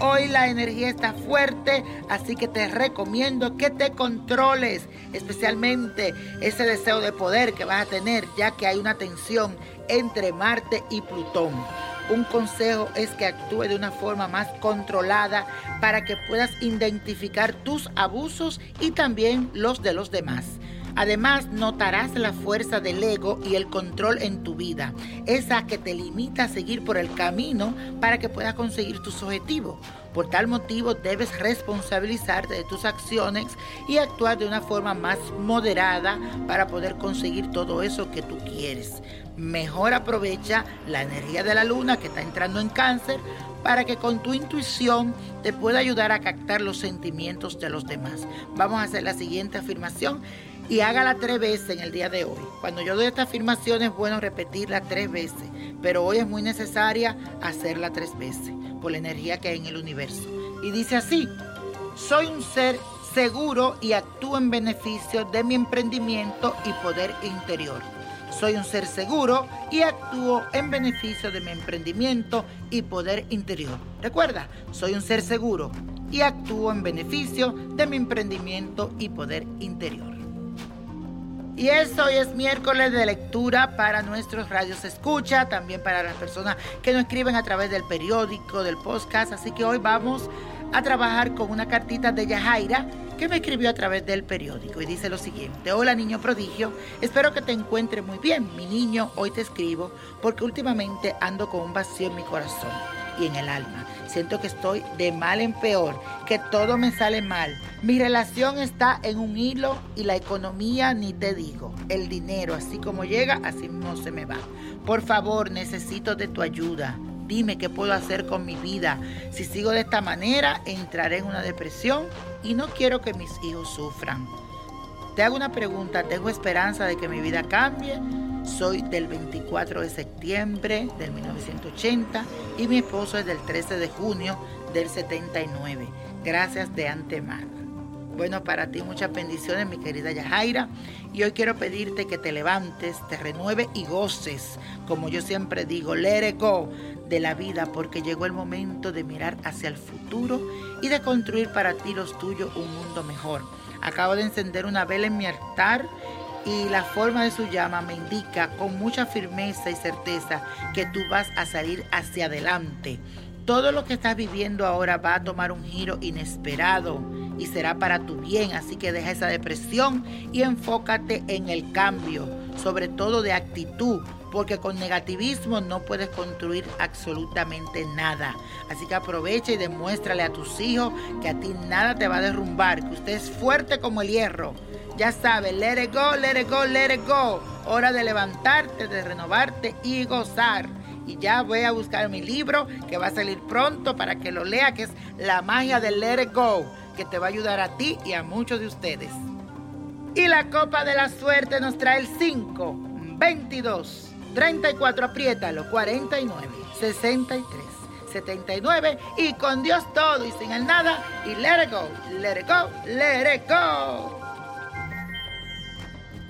Hoy la energía está fuerte, así que te recomiendo que te controles, especialmente ese deseo de poder que vas a tener, ya que hay una tensión entre Marte y Plutón. Un consejo es que actúe de una forma más controlada para que puedas identificar tus abusos y también los de los demás. Además, notarás la fuerza del ego y el control en tu vida, esa que te limita a seguir por el camino para que puedas conseguir tus objetivos. Por tal motivo, debes responsabilizarte de tus acciones y actuar de una forma más moderada para poder conseguir todo eso que tú quieres. Mejor aprovecha la energía de la luna que está entrando en cáncer para que con tu intuición te pueda ayudar a captar los sentimientos de los demás. Vamos a hacer la siguiente afirmación y hágala tres veces en el día de hoy. Cuando yo doy esta afirmación es bueno repetirla tres veces, pero hoy es muy necesaria hacerla tres veces por la energía que hay en el universo. Y dice así, soy un ser seguro y actúo en beneficio de mi emprendimiento y poder interior. Soy un ser seguro y actúo en beneficio de mi emprendimiento y poder interior. Recuerda, soy un ser seguro y actúo en beneficio de mi emprendimiento y poder interior. Y eso hoy es miércoles de lectura para nuestros radios escucha, también para las personas que nos escriben a través del periódico, del podcast. Así que hoy vamos a trabajar con una cartita de Yajaira que me escribió a través del periódico y dice lo siguiente, hola niño prodigio, espero que te encuentre muy bien, mi niño, hoy te escribo porque últimamente ando con un vacío en mi corazón y en el alma. Siento que estoy de mal en peor, que todo me sale mal. Mi relación está en un hilo y la economía ni te digo. El dinero, así como llega, así mismo se me va. Por favor, necesito de tu ayuda. Dime qué puedo hacer con mi vida. Si sigo de esta manera, entraré en una depresión y no quiero que mis hijos sufran. Te hago una pregunta, ¿tengo esperanza de que mi vida cambie? Soy del 24 de septiembre del 1980 y mi esposo es del 13 de junio del 79. Gracias de antemano. Bueno, para ti muchas bendiciones, mi querida Yajaira. Y hoy quiero pedirte que te levantes, te renueve y goces, como yo siempre digo, let it go de la vida, porque llegó el momento de mirar hacia el futuro y de construir para ti los tuyos un mundo mejor. Acabo de encender una vela en mi altar y la forma de su llama me indica con mucha firmeza y certeza que tú vas a salir hacia adelante. Todo lo que estás viviendo ahora va a tomar un giro inesperado y será para tu bien, así que deja esa depresión y enfócate en el cambio, sobre todo de actitud, porque con negativismo no puedes construir absolutamente nada. Así que aprovecha y demuéstrale a tus hijos que a ti nada te va a derrumbar, que usted es fuerte como el hierro ya sabes, let it go, let it go, let it go. Hora de levantarte, de renovarte y gozar. Y ya voy a buscar mi libro que va a salir pronto para que lo lea, que es La magia del let it go, que te va a ayudar a ti y a muchos de ustedes. Y la copa de la suerte nos trae el 5, 22, 34, apriétalo, 49, 63. 79 y con Dios todo y sin el nada y let it go, let it go, let it go.